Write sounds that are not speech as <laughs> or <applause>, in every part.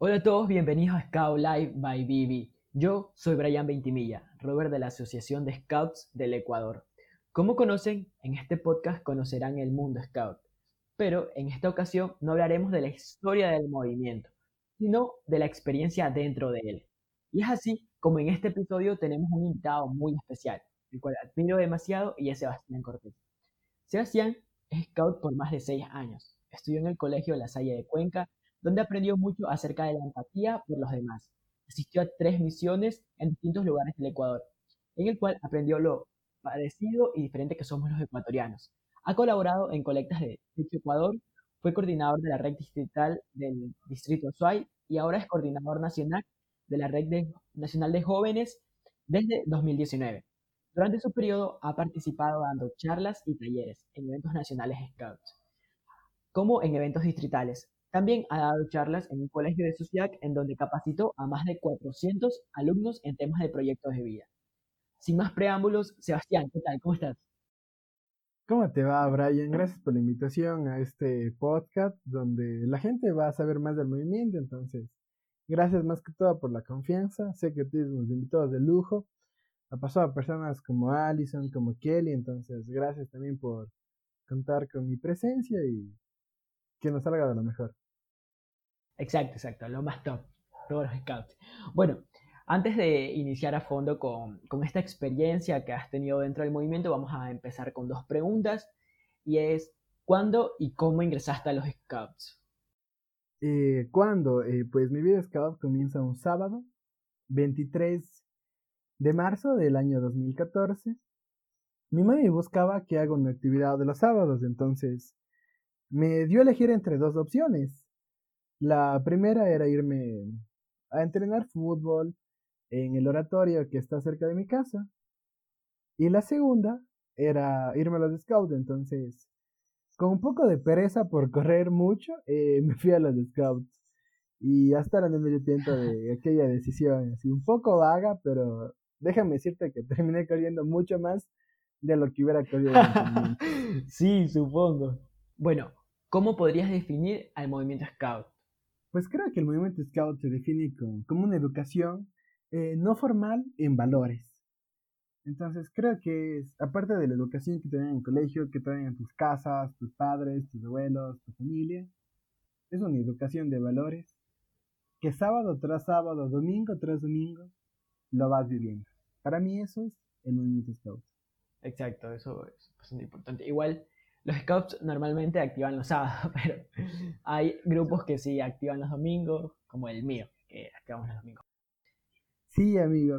Hola a todos, bienvenidos a Scout Live by Bibi. Yo soy Brian Ventimilla, Robert de la Asociación de Scouts del Ecuador. Como conocen, en este podcast conocerán el mundo Scout, pero en esta ocasión no hablaremos de la historia del movimiento, sino de la experiencia dentro de él. Y es así como en este episodio tenemos un invitado muy especial, el cual admiro demasiado y es Sebastián Cortés. Sebastián es scout por más de seis años. Estudió en el Colegio La Salle de Cuenca, donde aprendió mucho acerca de la empatía por los demás. Asistió a tres misiones en distintos lugares del Ecuador, en el cual aprendió lo parecido y diferente que somos los ecuatorianos. Ha colaborado en colectas de Ecuador, fue coordinador de la red distrital del Distrito Suay y ahora es coordinador nacional de la Red Nacional de Jóvenes desde 2019. Durante su periodo ha participado dando charlas y talleres en eventos nacionales Scouts, como en eventos distritales. También ha dado charlas en un colegio de Suciac en donde capacitó a más de 400 alumnos en temas de proyectos de vida. Sin más preámbulos, Sebastián, ¿qué tal? ¿Cómo estás? ¿Cómo te va, Brian? Gracias por la invitación a este podcast donde la gente va a saber más del movimiento. Entonces, gracias más que todo por la confianza. Sé que tienes unos invitados de lujo ha pasado a personas como Allison, como Kelly, entonces gracias también por contar con mi presencia y que nos salga de lo mejor. Exacto, exacto, lo más top, todos los scouts. Bueno, antes de iniciar a fondo con, con, esta experiencia que has tenido dentro del movimiento, vamos a empezar con dos preguntas y es, ¿cuándo y cómo ingresaste a los scouts? Eh, ¿Cuándo? Eh, pues mi vida scout comienza un sábado, 23 de marzo del año 2014, mi mami buscaba que haga una actividad de los sábados, entonces me dio a elegir entre dos opciones. La primera era irme a entrenar fútbol en el oratorio que está cerca de mi casa. Y la segunda era irme a los scouts, entonces con un poco de pereza por correr mucho, eh, <laughs> me fui a los scouts. Y hasta ahora no me tiempo de aquella decisión, así un poco vaga, pero déjame decirte que terminé corriendo mucho más de lo que hubiera corrido. <laughs> sí, supongo. Bueno, ¿cómo podrías definir al movimiento Scout? Pues creo que el movimiento Scout se define como, una educación eh, no formal en valores. Entonces creo que es, aparte de la educación que te dan en el colegio, que te dan en tus casas, tus padres, tus abuelos, tu familia, es una educación de valores que sábado tras sábado, domingo tras domingo, lo vas viviendo. Para mí eso es el movimiento Scout. Exacto, eso es bastante importante. Igual los Scouts normalmente activan los sábados, <laughs> pero hay grupos que sí activan los domingos, como el mío, que activamos los domingos. Sí, amigo,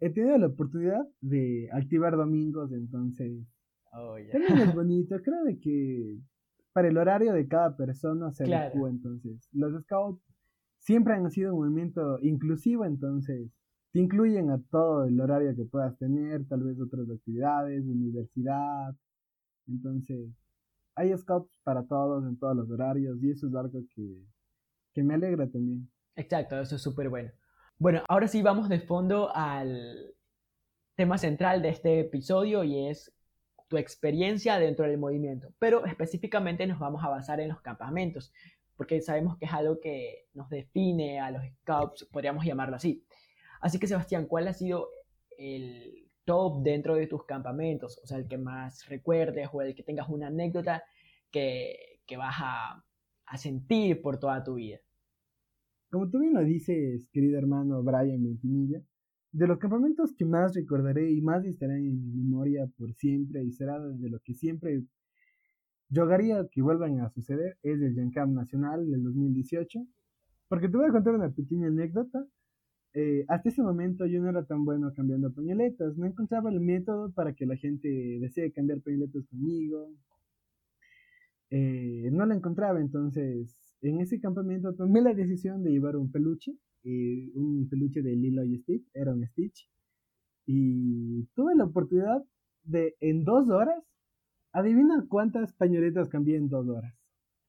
he tenido la oportunidad de activar domingos, entonces oh, también es <laughs> bonito. Creo que para el horario de cada persona se claro. entonces los Scouts siempre han sido un movimiento inclusivo, entonces te incluyen a todo el horario que puedas tener, tal vez otras actividades, universidad. Entonces, hay scouts para todos en todos los horarios y eso es algo que, que me alegra también. Exacto, eso es súper bueno. Bueno, ahora sí vamos de fondo al tema central de este episodio y es tu experiencia dentro del movimiento. Pero específicamente nos vamos a basar en los campamentos, porque sabemos que es algo que nos define a los scouts, podríamos llamarlo así. Así que Sebastián, ¿cuál ha sido el dentro de tus campamentos? O sea, el que más recuerdes o el que tengas una anécdota que, vas a, sentir por toda tu vida. Como tú bien lo dices, querido hermano Brian Ventimilla, de los campamentos que más recordaré y más estarán en mi memoria por siempre y será de lo que siempre yo que vuelvan a suceder es el Gen Camp Nacional del 2018. Porque te voy a contar una pequeña anécdota eh, hasta ese momento yo no era tan bueno cambiando pañoletas, no encontraba el método para que la gente desee cambiar pañoletas conmigo. Eh, no la encontraba, entonces en ese campamento tomé la decisión de llevar un peluche, eh, un peluche de Lilo y Stitch, era un Stitch, y tuve la oportunidad de en dos horas, adivina cuántas pañoletas cambié en dos horas.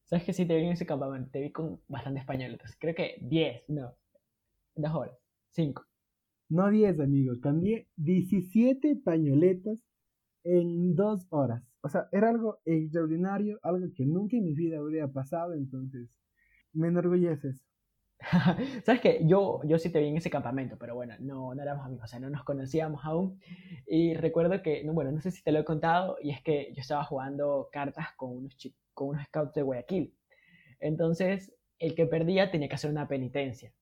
¿Sabes que sí te vi en ese campamento? Te vi con bastantes pañoletas, creo que 10, no, dos horas. 5. No 10, amigo. Cambié 17 pañoletas en dos horas. O sea, era algo extraordinario, algo que nunca en mi vida habría pasado, entonces me enorgullece eso. <laughs> Sabes que yo, yo sí te vi en ese campamento, pero bueno, no, no éramos amigos, o sea, no nos conocíamos aún. Y recuerdo que, no, bueno, no sé si te lo he contado, y es que yo estaba jugando cartas con unos, con unos scouts de Guayaquil. Entonces, el que perdía tenía que hacer una penitencia.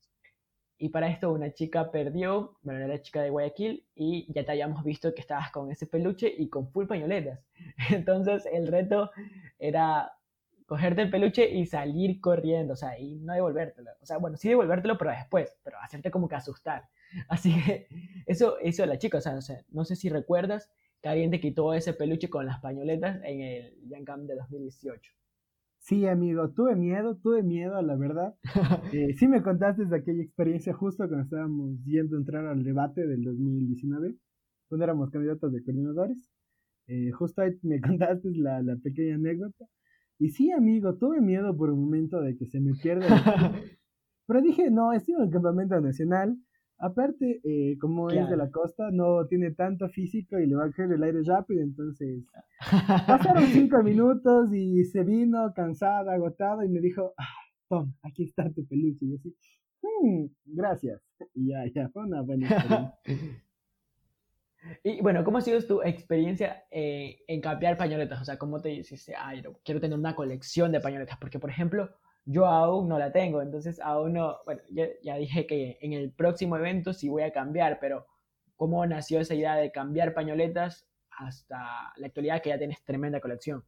Y para esto una chica perdió, bueno, era la chica de Guayaquil, y ya te habíamos visto que estabas con ese peluche y con full pañoletas. <laughs> Entonces el reto era cogerte el peluche y salir corriendo, o sea, y no devolvértelo. O sea, bueno, sí devolvértelo, pero después, pero hacerte como que asustar. <laughs> Así que eso hizo la chica, o sea, no sé, si recuerdas que alguien te quitó ese peluche con las pañoletas en el Young de 2018. Sí, amigo, tuve miedo, tuve miedo, la verdad. <laughs> Eh, sí me contaste de aquella experiencia justo cuando estábamos yendo a entrar al debate del 2019, cuando éramos candidatos de coordinadores. Eh, justo ahí me <laughs> contaste la, la, pequeña anécdota. Y sí, amigo, tuve miedo por un momento de que se me pierda. <laughs> Pero dije, no, estoy en el campamento nacional, Aparte, eh, como es de la costa, no tiene tanto físico y le va a caer el aire rápido, entonces pasaron cinco <laughs> minutos y se vino cansada, agotada y me dijo, ah, Tom, aquí está tu peluche. Y yo así, mmm, gracias. Y ya, ya, fue una buena experiencia. <laughs> y bueno, ¿cómo ha sido tu experiencia eh, en cambiar pañoletas? O sea, ¿cómo te dices, ay, quiero tener una colección de pañoletas? Porque, por ejemplo, yo aún no la tengo, entonces aún no, bueno, ya, dije que en el próximo evento sí voy a cambiar, pero ¿cómo nació esa idea de cambiar pañoletas hasta la actualidad que ya tienes tremenda colección?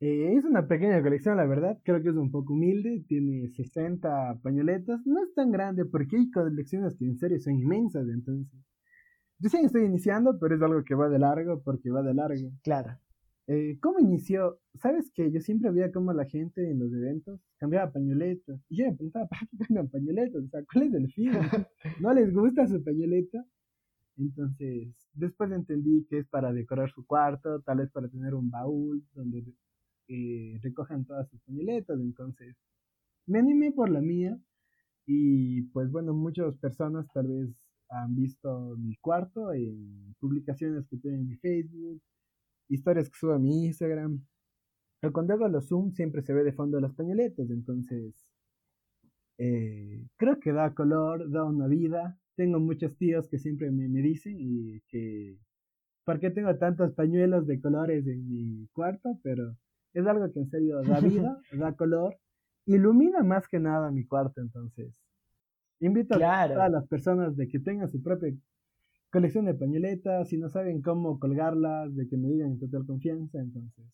Eh, es una pequeña colección, la verdad, creo que es un poco humilde, tiene 60 pañoletas, no es tan grande porque hay colecciones que en serio son inmensas, entonces. Yo sí estoy iniciando, pero es algo que va de largo porque va de largo. Claro. Eh, ¿Cómo inició? ¿Sabes que yo siempre veía cómo la gente en los eventos cambiaba pañoletas? Y yo me preguntaba, ¿para qué cambian pañoletas? O sea, ¿cuál es el fin? <laughs> ¿No les gusta su pañoleta? Entonces, después entendí que es para decorar su cuarto, tal vez para tener un baúl donde eh, recojan todas sus pañoletas. Entonces, me animé por la mía. Y pues bueno, muchas personas tal vez han visto mi cuarto en publicaciones que tengo en mi Facebook historias que subo a mi Instagram. Pero cuando hago los zoom siempre se ve de fondo los pañoletos, entonces eh, creo que da color, da una vida. Tengo muchos tíos que siempre me, me dicen y que ¿por qué tengo tantos pañuelos de colores en mi cuarto? Pero es algo que en serio da vida, <laughs> da color, ilumina más que nada mi cuarto, entonces invito a todas las personas de que tengan su propia colección de pañoletas, y no saben cómo colgarlas, de que me digan en total confianza, entonces.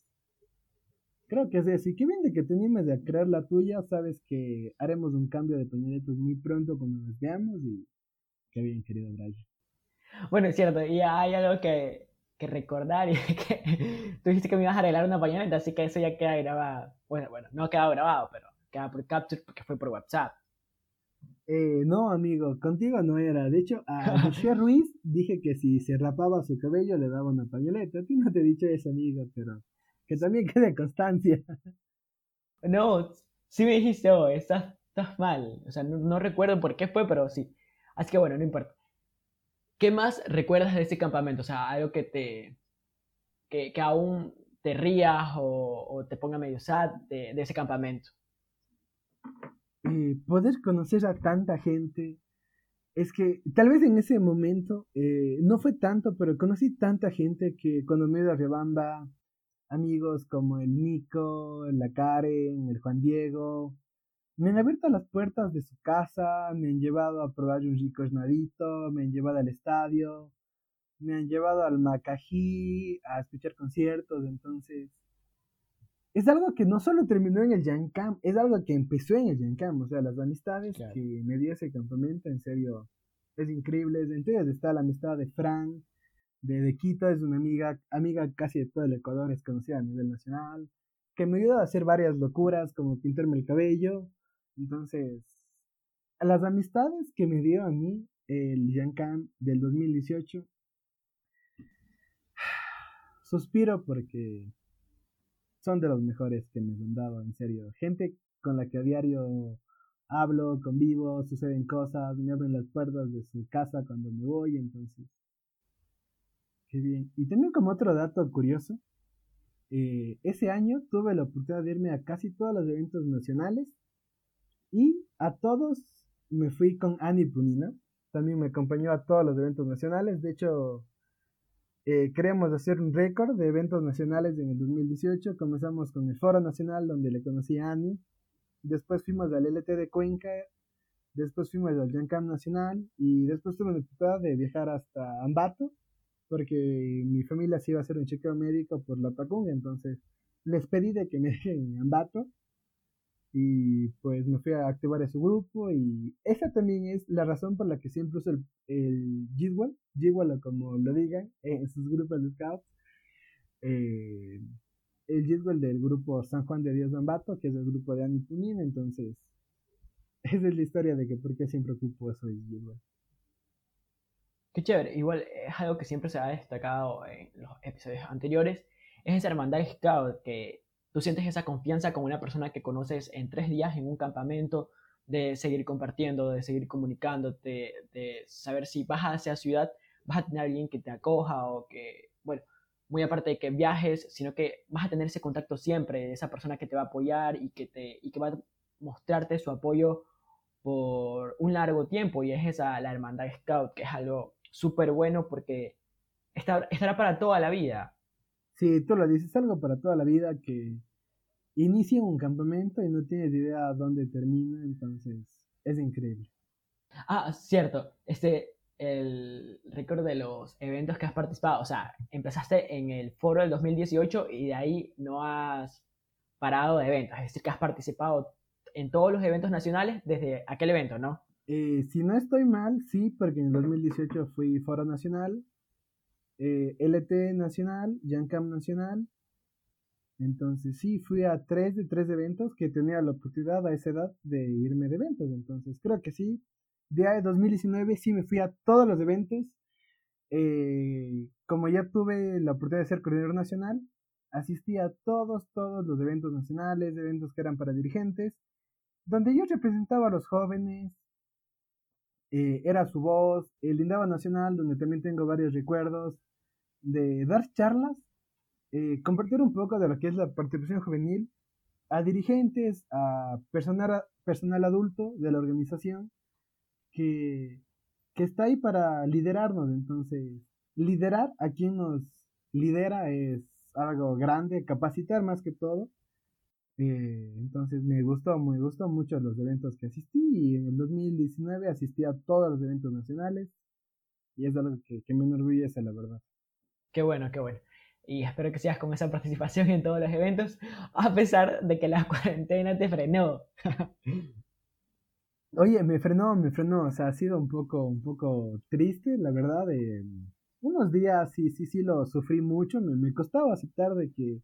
Creo que es así. Qué bien de que te animes a crear la tuya. Sabes que haremos un cambio de pañoletas muy pronto cuando nos veamos y qué bien, querido Brian. Bueno, es cierto. Y hay algo que, recordar y <laughs> que tú dijiste que me ibas a arreglar una pañoleta, así que eso ya queda grabado. Bueno, bueno, no ha quedado grabado, pero queda por capture porque fue por WhatsApp. Eh, no, amigo, contigo no era. De hecho, a <laughs> Michelle Ruiz dije que si se rapaba su cabello le daba una pañoleta. A ti no te he dicho eso, amigo, pero que también <laughs> quede constancia. No, sí me dijiste, oh, estás, estás mal. O sea, no, recuerdo por qué fue, pero sí. Así que bueno, no importa. ¿Qué más recuerdas de ese campamento? O sea, algo que te. que, que aún te rías o, o, te ponga medio sad de, de ese campamento. Eh, poder conocer a tanta gente. Es que tal vez en ese momento eh, no fue tanto, pero conocí tanta gente que cuando me iba a Riobamba, amigos como el Nico, la Karen, el Juan Diego, me han abierto las puertas de su casa, me han llevado a probar un rico esnadito, me han llevado al estadio, me han llevado al Macají a escuchar conciertos, entonces es algo que no solo terminó en el Yankam, es algo que empezó en el Yankam. O sea, las amistades que me dio ese campamento, en serio, es increíble. Entre ellas está la amistad de Fran, de, de Quito, es una amiga, amiga casi de todo el Ecuador, es conocida a nivel nacional, que me ayudó a hacer varias locuras, como pintarme el cabello. Entonces, las amistades que me dio a mí el Yankam del 2018, <sighs> suspiro porque son de los mejores que me han dado, en serio. Gente con la que a diario hablo, convivo, suceden cosas, me abren las puertas de su casa cuando me voy, entonces. Qué bien. Y también como otro dato curioso, eh, ese año tuve la oportunidad de irme a casi todos los eventos nacionales y a todos me fui con Annie Punina. También me acompañó a todos los eventos nacionales. De hecho, eh, queremos hacer un récord de eventos nacionales en el 2018. Comenzamos con el Foro Nacional, donde le conocí a Annie. Después fuimos al LT de Cuenca. Después fuimos al Yancam Nacional. Y después tuve la oportunidad de viajar hasta Ambato, porque mi familia se iba a hacer un chequeo médico por la Tacunga. Entonces, les pedí de que me dejen en Ambato y pues me fui a activar ese grupo y esa también es la razón por la que siempre uso el, el Gizwell, como lo digan <laughs> en sus grupos de scouts, eh, el Gizwell del grupo San Juan de Dios Bambato, que es el grupo de Ani Punin, entonces <laughs> esa es la historia de que por qué siempre ocupo eso Gizwell. Qué chévere, igual es algo que siempre se ha destacado en los episodios anteriores, es esa hermandad scout que tú sientes esa confianza con una persona que conoces en tres días en un campamento, de seguir compartiendo, de seguir comunicándote, de saber si vas a esa ciudad, vas a tener alguien que te acoja o que, bueno, muy aparte de que viajes, sino que vas a tener ese contacto siempre, esa persona que te va a apoyar y que, te, y que va a mostrarte su apoyo por un largo tiempo. Y es esa la hermandad scout que es algo súper bueno porque estará para toda la vida Sí, tú lo dices, algo para toda la vida que inicia un campamento y no tienes idea dónde termina, entonces es increíble. Ah, cierto, este, el récord de los eventos que has participado, o sea, empezaste en el foro del 2018 y de ahí no has parado de eventos, es decir, que has participado en todos los eventos nacionales desde aquel evento, ¿no? Eh, si no estoy mal, sí, porque en el 2018 fui foro nacional, eh, LT Nacional, Yancam Nacional. Entonces sí, fui a tres de tres eventos que tenía la oportunidad a esa edad de irme de eventos. Entonces creo que sí. De 2019 sí me fui a todos los eventos. Eh, como ya tuve la oportunidad de ser coordinador nacional, asistí a todos, todos los eventos nacionales, eventos que eran para dirigentes, donde yo representaba a los jóvenes, eh, era su voz, el Indaba Nacional, donde también tengo varios recuerdos, de dar charlas, eh, compartir un poco de lo que es la participación juvenil a dirigentes, a personal, personal adulto de la organización que, que está ahí para liderarnos. Entonces, liderar a quien nos lidera es algo grande, capacitar más que todo. Eh, entonces me gustó, me gustó mucho los eventos que asistí y en el 2019 asistí a todos los eventos nacionales y es algo que, que me enorgullece, la verdad. Qué bueno, qué bueno. Y espero que sigas con esa <laughs> participación en todos los eventos, a pesar de que la <laughs> cuarentena te frenó. <laughs> Oye, me frenó, me frenó. O sea, ha sido un poco, un poco triste, la verdad. unos días sí, sí, sí lo sufrí mucho. Me, me costaba aceptar de que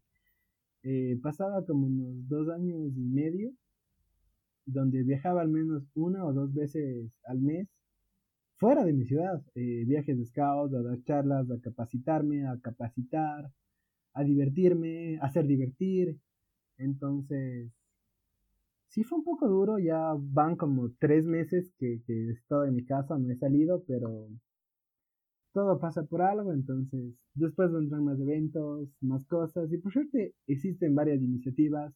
eh, pasaba como unos dos años y medio, donde viajaba al menos una o dos veces al mes fuera de mi ciudad, eh, viajes de scouts, a dar charlas, a capacitarme, a capacitar, a divertirme, a hacer divertir. Entonces, sí fue un poco duro, ya van como tres meses que, que he estado en mi casa, no he salido, pero todo pasa por algo, entonces después vendrán más eventos, más cosas, y por suerte existen varias iniciativas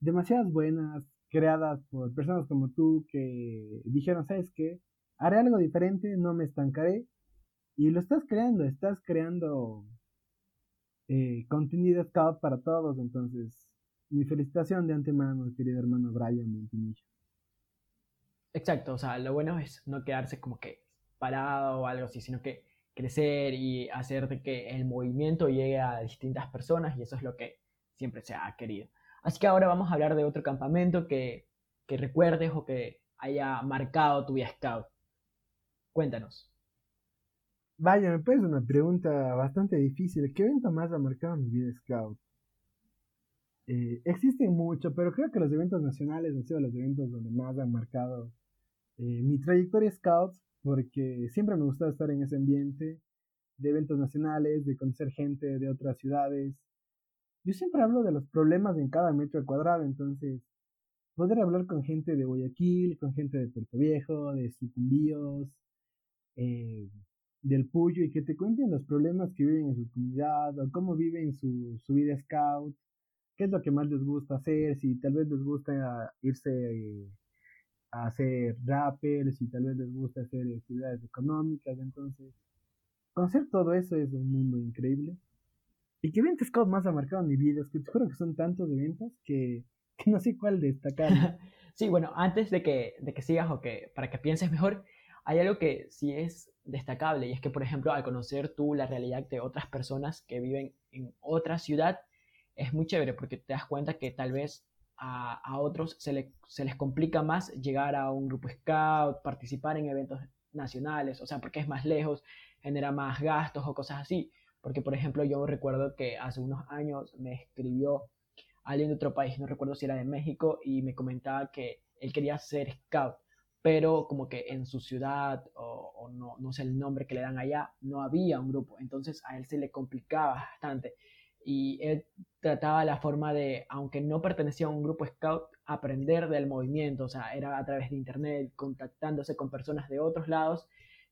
demasiadas buenas, creadas por personas como tú que dijeron, ¿sabes qué? haré algo diferente, no me estancaré. Y lo estás creando, estás creando eh, contenido scout para todos. Entonces, mi felicitación de antemano, querido hermano Brian Montimillo. Exacto, o sea, lo bueno es no quedarse como que parado o algo así, sino que crecer y hacer de que el movimiento llegue a distintas personas y eso es lo que siempre se ha querido. Así que ahora vamos a hablar de otro campamento que, que recuerdes o que haya marcado tu vida scout. Cuéntanos. Vaya, me parece una pregunta bastante difícil. ¿Qué evento más ha marcado mi vida Scout? Eh, existen mucho, pero creo que los eventos nacionales han sido los eventos donde más han marcado eh, mi trayectoria Scout, porque siempre me gustaba estar en ese ambiente de eventos nacionales, de conocer gente de otras ciudades. Yo siempre hablo de los problemas en cada metro cuadrado, entonces poder hablar con gente de Guayaquil, con gente de Puerto Viejo, de Sucumbíos, eh, del Puyo y que te cuenten los problemas que viven en su comunidad o cómo viven su, su vida scout, qué es lo que más les gusta hacer, si tal vez les gusta irse a ser rappers y tal vez les gusta hacer actividades económicas, entonces conocer todo eso es un mundo increíble. Y que eventos Scout más ha marcado mi vida, es que te juro que son tantos eventos que, <laughs> que no sé cuál destacar. <laughs> sí, bueno, antes de que, de que sigas o que para que pienses mejor, hay algo que sí es destacable y es que, por ejemplo, al conocer tú la realidad de otras personas que viven en otra ciudad, es muy chévere porque te das cuenta que tal vez a, otros se, se, les complica más llegar a un grupo scout, participar en eventos nacionales, o sea, porque es más lejos, genera más gastos o cosas así. Porque, por ejemplo, yo recuerdo que hace unos años me escribió alguien de otro país, no recuerdo si era de México, y me comentaba que él quería ser scout, pero como que en su ciudad, o, o no, no sé el nombre que le dan allá, no había un grupo. Entonces a él se le complicaba bastante y él trataba la forma de, aunque no pertenecía a un grupo scout, aprender del movimiento, o sea, era a través de internet, contactándose con personas de otros lados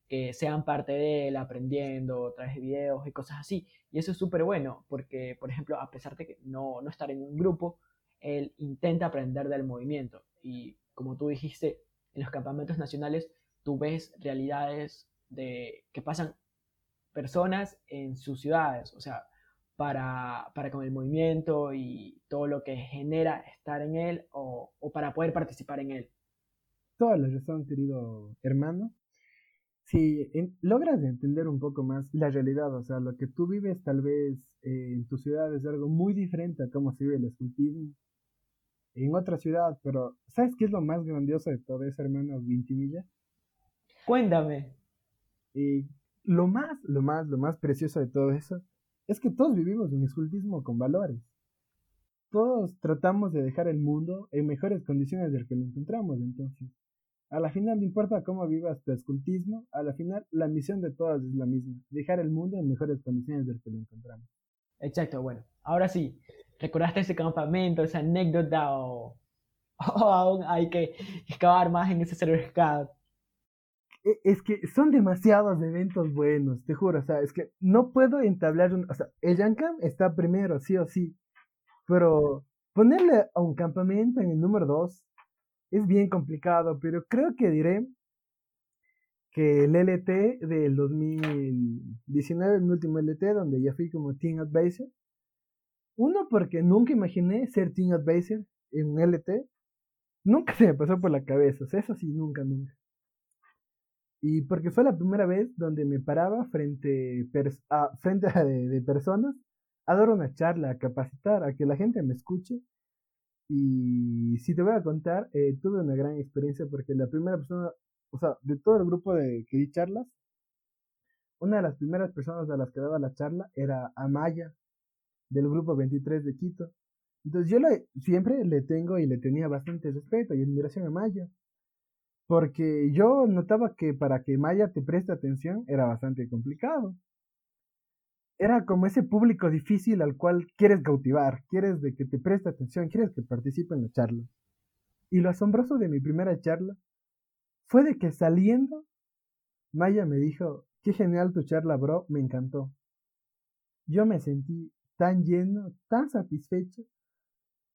que sean parte de él, aprendiendo a través de videos y cosas así. Y eso es súper bueno, porque, por ejemplo, a pesar de que no, no estar en un grupo, él intenta aprender del movimiento. Y como tú dijiste, en los campamentos nacionales tú ves realidades de que pasan personas en sus ciudades, o sea, para, para con el movimiento y todo lo que genera estar en él o, o para poder participar en él. Toda la razón, querido hermano. Si logras entender un poco más la realidad, o sea, lo que tú vives tal vez eh, en tu ciudad es algo muy diferente a cómo se vive el escultismo en otra ciudad, pero ¿sabes qué es lo más grandioso de todo eso, hermano Vintimilla? Cuéntame. Y lo más, lo más, lo más precioso de todo eso es que todos vivimos un escultismo con valores. Todos tratamos de dejar el mundo en mejores condiciones del que lo encontramos, entonces. A la final no importa cómo vivas tu escultismo, a la final la misión de todas es la misma, dejar el mundo en mejores condiciones del que lo encontramos. Exacto, bueno, ahora sí, ¿recordaste ese campamento, esa anécdota o, <laughs> aún hay que excavar más en ese certificado? E, es que son demasiados eventos buenos, te juro, o sea, es que no puedo entablar un, o sea, el Yankam está primero, sí o sí, pero ponerle a un campamento en el número 2 es bien complicado, pero creo que diré que el LT del 2019, mi último LT, donde ya fui como Team Advisor, uno porque nunca imaginé ser Team Advisor en un LT, nunca se me pasó por la cabeza, o sea, eso sí, nunca, nunca. Y porque fue la primera vez donde me paraba frente, a, <laughs> frente a de, personas a dar una charla, a capacitar, a que la gente me escuche. Y si te voy a contar, eh, tuve una gran experiencia porque la primera persona, o sea, de todo el grupo de que di charlas, una de las primeras personas a las que daba la charla era Amaya, del grupo 23 de Quito. Entonces yo siempre le tengo y le tenía bastante respeto y admiración a Amaya. Porque yo notaba que para que Maya te preste atención era bastante complicado. Era como ese público difícil al cual quieres cautivar, quieres de que te preste atención, quieres que participe en la charla. Y lo asombroso de mi primera charla fue de que saliendo, Maya me dijo, qué genial tu charla, bro, me encantó. Yo me sentí tan lleno, tan satisfecho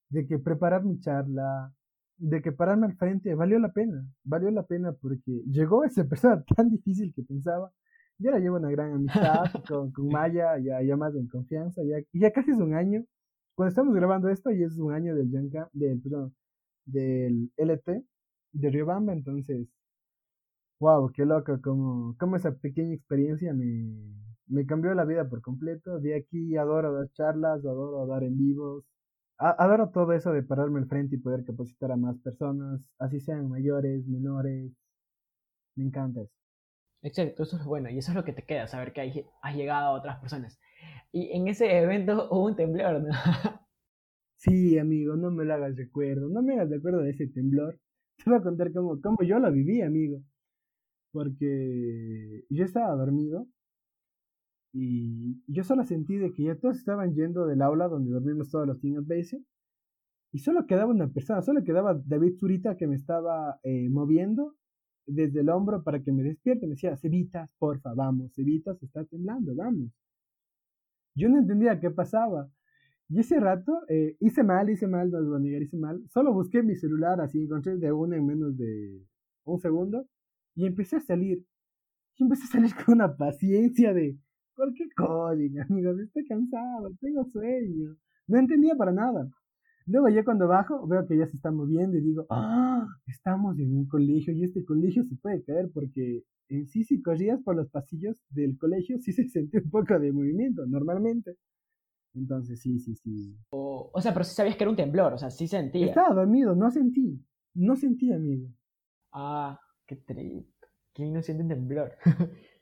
de que preparar mi charla, de que pararme al frente valió la pena, valió la pena porque llegó <laughs> esa persona tan difícil que pensaba. Yo la llevo una gran amistad <laughs> con, con Maya, ya, ya más en confianza, ya, ya casi es un año. Cuando estamos grabando esto, ya es un año del Yanka, del, perdón, del LT de Riobamba, entonces, wow, qué loco, como, como esa pequeña experiencia me, me cambió la vida por completo. De aquí adoro dar charlas, adoro dar en vivos, adoro todo eso de pararme al frente y poder capacitar a más personas, así sean mayores, menores. Me encanta eso. Exacto, eso es bueno y eso es lo que te queda, saber que has llegado a otras personas. Y en ese evento <laughs> hubo un temblor, ¿no? Sí, amigo, no me lo hagas recuerdo, no me hagas recuerdo de ese temblor. <laughs> Te voy a contar cómo, cómo yo lo viví, amigo. Porque yo estaba dormido y yo solo sentí de que ya todos estaban yendo del aula donde dormimos todos los Base. Y solo quedaba una persona, solo quedaba David Zurita que me estaba eh, moviendo desde el hombro para que me despierte. Me decía, Cevitas, porfa, vamos, Cevitas está temblando, vamos. Yo no entendía qué pasaba. Y ese rato eh, hice mal, hice mal, no lo negar, hice mal. Solo busqué mi celular, así encontré de una en menos de un segundo. Y empecé a salir. Y empecé a salir <laughs> con una paciencia de, ¿por qué código, amigos? Estoy cansado, tengo sueño. No entendía para nada. Luego ya cuando bajo, veo que ya se está moviendo y digo, ah, estamos en un colegio y este colegio se puede caer porque en sí si corrías por los pasillos del colegio sí se sentía un poco de movimiento, normalmente. Entonces sí, sí, sí. O, o sea, pero sí sabías que era un temblor, o sea, sí sentía. Estaba dormido, no sentí. No sentí, amigo. Ah, qué triste. ¿Quién no siente un temblor? <laughs>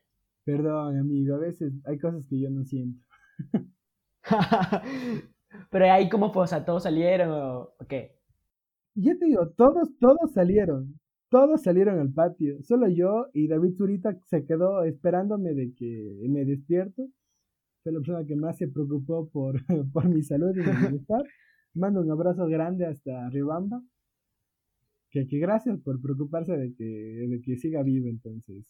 Perdón, amigo, a veces hay cosas que yo no siento. <laughs> Pero ahí cómo fue, o sea, todos salieron o qué? Ya te digo, todos, todos salieron. Todos salieron al patio. Solo yo y David Zurita se quedó esperándome de que me despierto. Fue la persona que más se preocupó por, <laughs> por mi salud y mi bienestar. <laughs> Mando un abrazo grande hasta Riobamba. Que, que gracias por preocuparse de que, de que siga vivo entonces.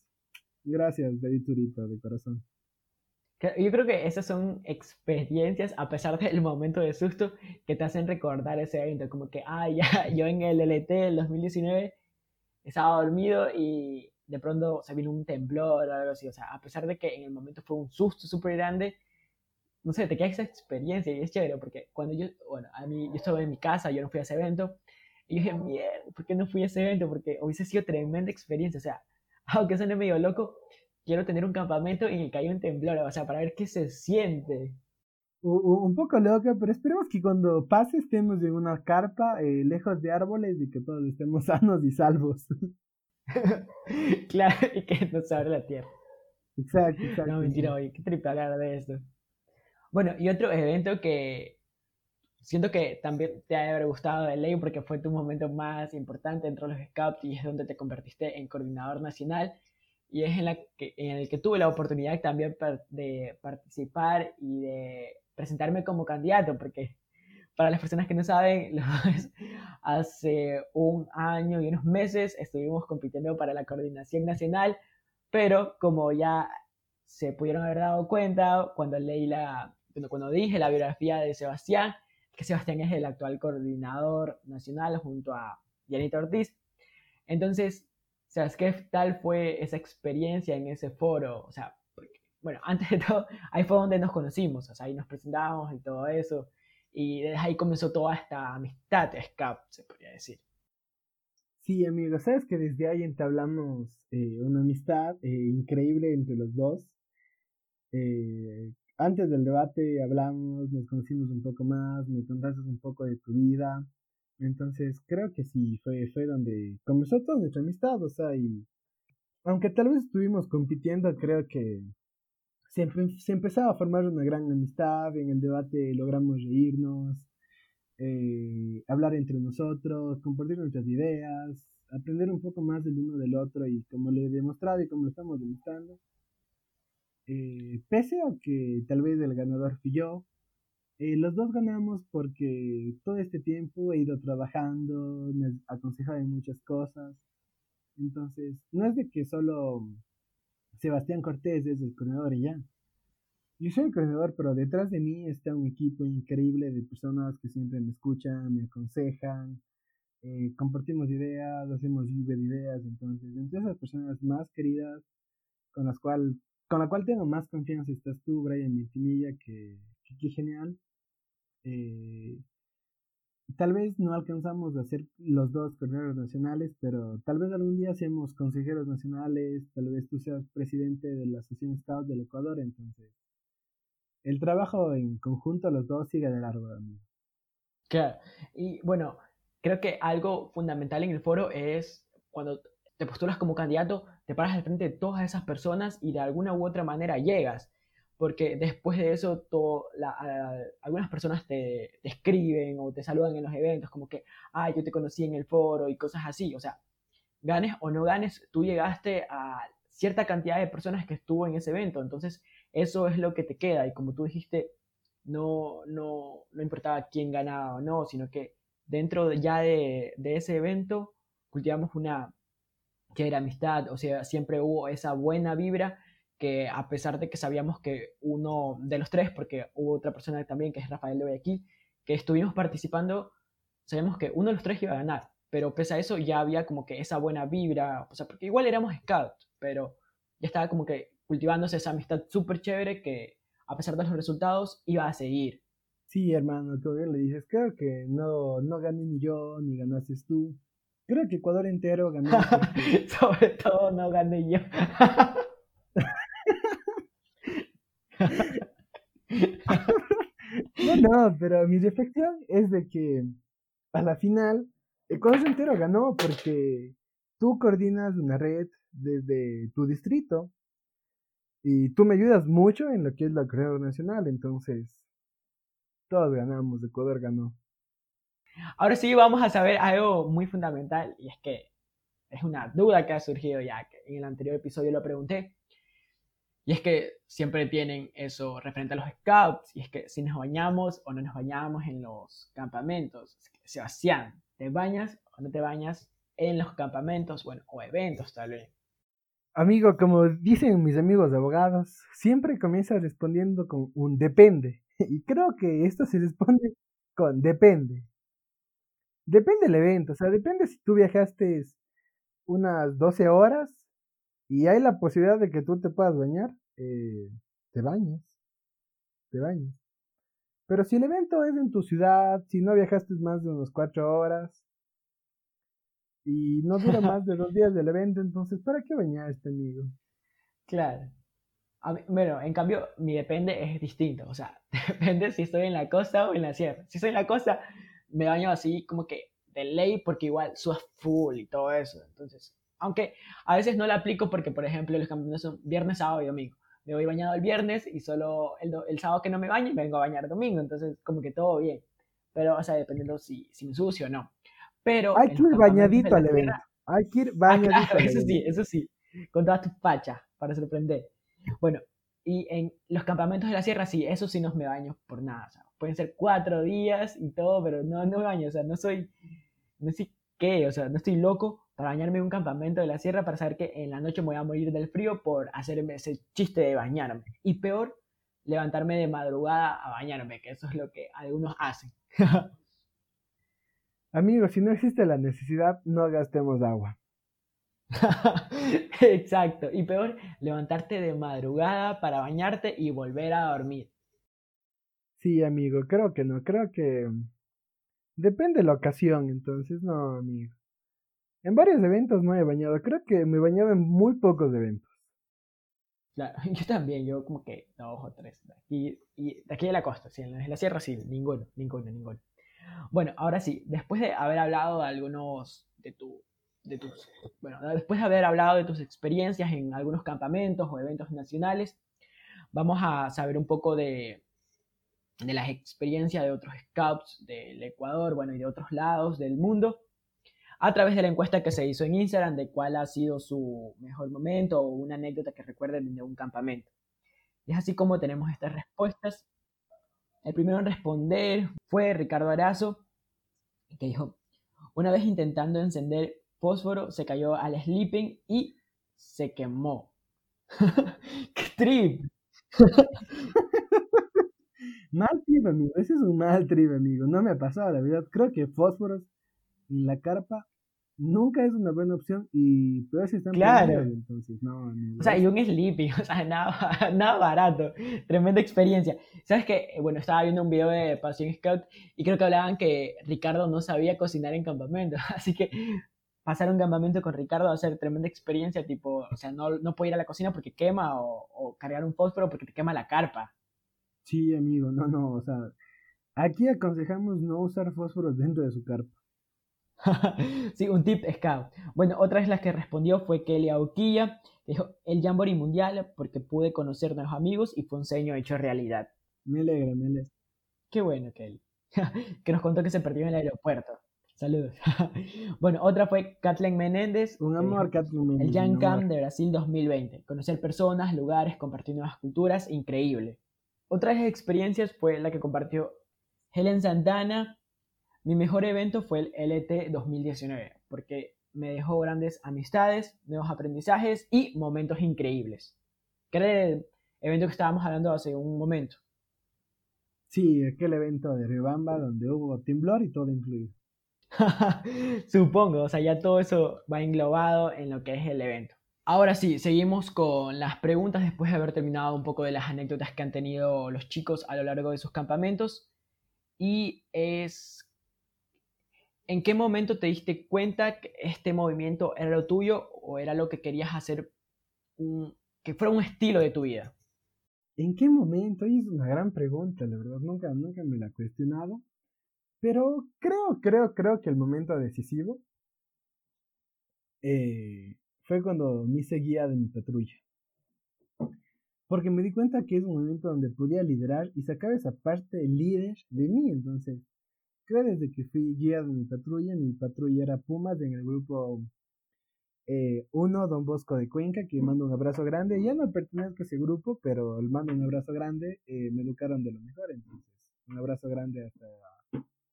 Gracias, David Zurita, de corazón. Yo creo que esas son experiencias, a pesar del momento de susto, que te hacen recordar ese evento. Como que, ah, ya, <laughs> yo en el LT del 2019 estaba dormido y de pronto se vino un temblor o algo así. O sea, a pesar de que en el momento fue un susto súper grande, no sé, te queda esa experiencia y es chévere porque cuando yo, bueno, a mí, yo estaba en mi casa, yo no fui a ese evento, y yo dije, mierda, ¿por qué no fui a ese evento? Porque hubiese sido tremenda experiencia. O sea, aunque suene medio loco, quiero tener un campamento en el que haya un temblor, o sea, para ver qué se siente. Un poco loco, pero esperemos que cuando pase estemos en una carpa, eh, lejos de árboles y que todos estemos <laughs> sanos y salvos. <laughs> claro, y que nos abra la tierra. Exacto, exacto. No, mentira, oye, qué triple hablar de esto. Bueno, y otro evento que siento que también te ha haber gustado de ley porque fue tu momento más importante dentro de los Scouts y es donde te convertiste en coordinador nacional y es en, la que, en el que tuve la oportunidad también de participar y de presentarme como candidato, porque para las personas que no saben, hace un año y unos meses estuvimos compitiendo para la coordinación nacional, pero como ya se pudieron haber dado cuenta cuando leí la, cuando dije la biografía de Sebastián, que Sebastián es el actual coordinador nacional junto a Janita Ortiz, entonces sea, ¿qué tal fue esa experiencia en ese foro? O sea, bueno, <laughs> antes de todo, ahí fue donde nos conocimos, ahí nos presentamos y todo eso, y desde ahí comenzó toda esta amistad de se podría decir. Sí, amigo, sabes que desde ahí entablamos eh, una amistad eh, increíble entre los dos. Eh, antes del debate hablamos, nos conocimos un poco más, me contaste un poco de tu vida, entonces creo que sí, fue, fue donde comenzó toda nuestra amistad, o sea, y aunque tal vez estuvimos compitiendo, creo que siempre se empezaba a formar una gran amistad, en el debate logramos reírnos, eh, hablar entre nosotros, compartir nuestras ideas, aprender un poco más del uno del otro y como le he demostrado y como lo estamos demostrando, eh, pese a que tal vez el ganador fui yo, eh, los dos ganamos porque todo este tiempo he ido trabajando, me aconsejado en muchas cosas. Entonces, no es de que solo Sebastián Cortés es el coordinador y ya. Yo soy el coordinador, pero detrás de mí está un equipo increíble de personas que siempre me escuchan, me aconsejan, eh, compartimos ideas, hacemos lluvia de ideas. Entonces, entre esas personas más queridas, con las cual, con la cual tengo más confianza, estás tú, Brian Ventimilla, que, que, que genial. Eh, tal vez no alcanzamos a ser los dos coordinadores nacionales, pero tal vez algún día seamos consejeros nacionales, tal vez tú seas presidente de la Asociación Scout del Ecuador, entonces el trabajo en conjunto los dos sigue de largo. Claro, y bueno, creo que algo fundamental en el foro es cuando te postulas como candidato, te paras al frente de todas esas personas y de alguna u otra manera llegas porque después de eso algunas personas te, escriben o te saludan en los eventos, como que, ah, yo te conocí en el foro y cosas así. O sea, ganes o no ganes, tú llegaste a cierta cantidad de personas que estuvo en ese evento. Entonces, eso es lo que te queda. Y como tú dijiste, no, no, no importaba quién ganaba o no, sino que dentro ya de, de ese evento cultivamos una que era amistad, o sea, siempre hubo esa buena vibra que a pesar de que sabíamos que uno de los tres, porque hubo otra persona también, que es Rafael de Guayaquil, que estuvimos participando, sabíamos que uno de los tres iba a ganar, pero pese a eso ya había como que esa buena vibra, o sea, porque igual éramos scouts, pero ya estaba como que cultivándose esa amistad súper chévere que a pesar de los resultados iba a seguir. Sí, hermano, como bien le dices, creo que no, no gané ni yo, ni ganaste tú. Creo que Ecuador entero ganó. <laughs> Sobre todo no gané yo. <laughs> no, no, pero mi reflexión es de que a la final Ecuador entero ganó porque tú coordinas una red desde tu distrito y tú me ayudas mucho en lo que es la carrera nacional, entonces todos ganamos, Ecuador ganó. Ahora sí vamos a saber algo muy fundamental y es que es una duda que ha surgido ya, que en el anterior episodio lo pregunté. Y es que siempre tienen eso referente a los scouts, y es que si nos bañamos o no nos bañamos en los campamentos. Sebastián, ¿te bañas o no te bañas en los campamentos, bueno, o eventos tal vez? Amigo, como dicen mis amigos abogados, siempre comienza respondiendo con un depende. <laughs> Y creo que esto se responde con depende. Depende del evento, o sea, depende si tú viajaste unas 12 horas y hay la posibilidad de que tú te puedas bañar, eh, te bañas, te bañas. Pero si el evento es en tu ciudad, si no viajaste más de unas 4 horas y no dura más de dos días del evento, entonces, ¿para qué este amigo? Claro. bueno, en cambio, mi depende es distinto. O sea, <laughs> depende si estoy en la costa o en la sierra. Si estoy en la costa, me baño así como que de ley porque igual suas full y todo eso. Entonces, aunque a veces no la aplico porque, por ejemplo, los campeonatos son viernes, sábado y domingo. Me voy bañado el viernes y solo el, el sábado que no me baño vengo a bañar el domingo. Entonces, como que todo bien. Pero, o sea, dependiendo si, si me sucio o no. Pero Hay que ir bañadito al evento. Hay que ir <laughs> ah, bañadito Eso sí, eso sí. Con todas tus pachas para sorprender. Bueno, y en los campamentos de la sierra, sí, eso sí no me baño por nada. O sea, pueden ser cuatro días y todo, pero no, no me baño. O sea, no soy no sé qué, o sea, no estoy loco para bañarme en un campamento de la sierra para saber que en la noche me voy a morir del frío por hacerme ese chiste de bañarme. Y peor, levantarme de madrugada a bañarme, que eso es lo que algunos hacen. <laughs> Amigos, si no existe la necesidad, no gastemos agua. <laughs> Exacto. Y peor, levantarte de madrugada para bañarte y volver a dormir. Sí, amigo, creo que no. Creo que Depende de la ocasión, entonces no, amigo. En varios eventos no he bañado. Creo que me he bañado en muy pocos eventos. Claro, <laughs> yo también, yo como que dos o tres. Y de aquí de la costa, sí, en la sierra sí, ninguno, ninguno, ninguno. Bueno, ahora sí, después de haber hablado de algunos de tu, de tus, bueno, después de haber hablado de tus experiencias en algunos campamentos o eventos nacionales, vamos a saber un poco de, de las experiencias de otros scouts del Ecuador, bueno, y de otros lados del mundo, a través de la encuesta que se hizo en Instagram de cuál ha sido su mejor momento o una anécdota que recuerden de un campamento. Y es así como tenemos estas respuestas. El primero en responder fue Ricardo Arazo, que dijo, una vez intentando encender fósforo, se cayó al sleeping y se quemó. <laughs> ¡Qué trip! <laughs> Mal trip, amigo. Ese es un mal trip, amigo. No me ha pasado, la verdad. Creo que fósforos en la carpa nunca es una buena opción y peor si están claro. entonces no, O sea, y un sleeping, <laughs> o sea, nada, nada barato. Tremenda experiencia. ¿Sabes qué? Bueno, estaba viendo un video de Pasión Scout y creo que hablaban que Ricardo no sabía cocinar en campamento. <laughs> Así que pasar un campamento con Ricardo va a ser tremenda experiencia, tipo, o sea, no, no puede ir a la cocina porque quema o, o cargar un fósforo porque te quema la carpa. Sí, amigo, no, no, o sea, aquí aconsejamos no usar fósforos dentro de su carpa. <laughs> sí, un tip scout. Bueno, otra vez la que respondió fue Kelly Auquilla. Dijo, el Jamboree Mundial porque pude conocer nuevos amigos y fue un sueño hecho realidad. Me alegra, me alegra. Qué bueno, Kelly. <laughs> que nos contó que se perdió en el aeropuerto. Saludos. <laughs> bueno, otra fue Kathleen Menéndez. Un amor, Kathleen Menéndez. El Jan de Brasil 2020. Conocer personas, lugares, compartir nuevas culturas, increíble. Otra de las experiencias fue la que compartió Helen Santana. Mi mejor evento fue el LT 2019, porque me dejó grandes amistades, nuevos aprendizajes y momentos increíbles. que era el evento que estábamos hablando hace un momento. Sí, aquel evento de Riobamba donde hubo temblor y todo incluido. <laughs> Supongo, o sea, ya todo eso va englobado en lo que es el evento. Ahora sí, seguimos con las preguntas después de haber terminado un poco de las anécdotas que han tenido los chicos a lo largo de sus campamentos. Y es, ¿en qué momento te diste cuenta que este movimiento era lo tuyo o era lo que querías hacer, que fuera un estilo de tu vida? ¿En qué momento? es una gran pregunta, la verdad, nunca, nunca me la he cuestionado. Pero creo, creo, creo que el momento decisivo eh, fue cuando me hice guía de mi patrulla. Porque me di cuenta que es un momento donde podía liderar y sacar esa parte líder de mí. Entonces, creo desde que fui guía de mi patrulla, mi patrulla era Pumas en el grupo eh, uno, Don Bosco de Cuenca, que mando un abrazo grande. Ya no pertenezco a ese grupo, pero el mando un abrazo grande. Eh, me educaron de lo mejor, entonces un abrazo grande hasta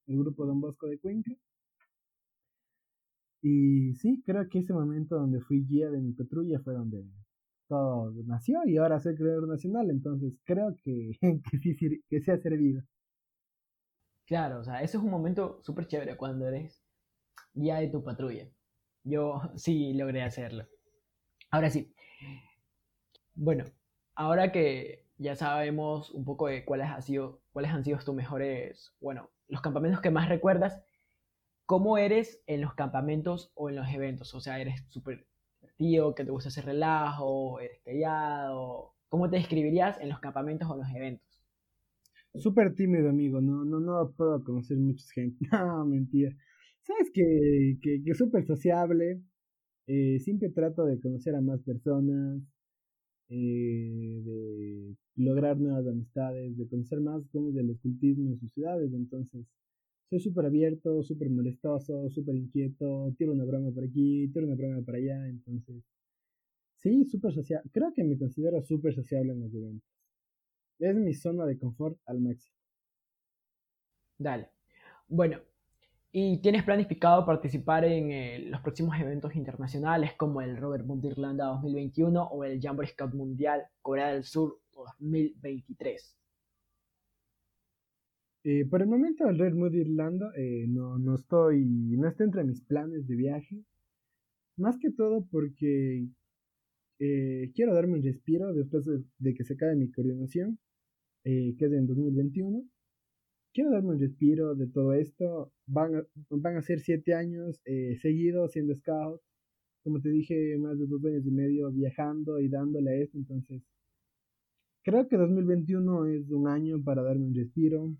el grupo Don Bosco de Cuenca. Y sí, creo que ese momento donde fui guía de mi patrulla fue donde todo nació y ahora soy creador nacional, entonces creo que, <laughs> que, sí, que ha servido. Claro, o sea, ese es un momento súper chévere cuando eres guía de tu patrulla. Yo <laughs> sí logré hacerlo. Ahora sí. Bueno, ahora que ya sabemos un poco de cuáles, ha sido, cuáles han sido tus mejores, bueno, los campamentos que más recuerdas, ¿cómo eres en los campamentos o en los eventos? O sea, ¿eres súper divertido, que te gusta hacer relajo, eres callado? ¿Cómo te describirías en los campamentos o en los eventos? Súper tímido, amigo. No, no, no puedo conocer mucha gente. <laughs> No, mentira. Sabes que, que, que súper sociable. Eh, siempre trato de conocer a más personas, eh, de lograr nuevas amistades, de conocer más cómo es el escultismo en sus ciudades. Entonces, soy súper abierto, súper molestoso, súper inquieto, tiro una broma por aquí, tiro una broma por allá. Entonces, sí, súper sociable. Creo que me considero súper sociable en los eventos. Es mi zona de confort al máximo. Dale. Bueno, ¿Y tienes planificado participar en eh, los próximos eventos internacionales como el Robert Boom Irlanda 2021 o el Jamboree Scout Mundial Corea del Sur 2023? Eh, por el momento el Red Mood Irlanda eh, no, no estoy, no está entre mis planes de viaje. Más que todo porque quiero darme un respiro después de, que se acabe mi coordinación, que es en 2021 quiero darme un respiro de todo esto. Van a, van a ser siete años eh, seguidos siendo scout. Como te dije, más de dos años y medio viajando y dándole a esto. Entonces, creo que 2021 es un año para darme un respiro,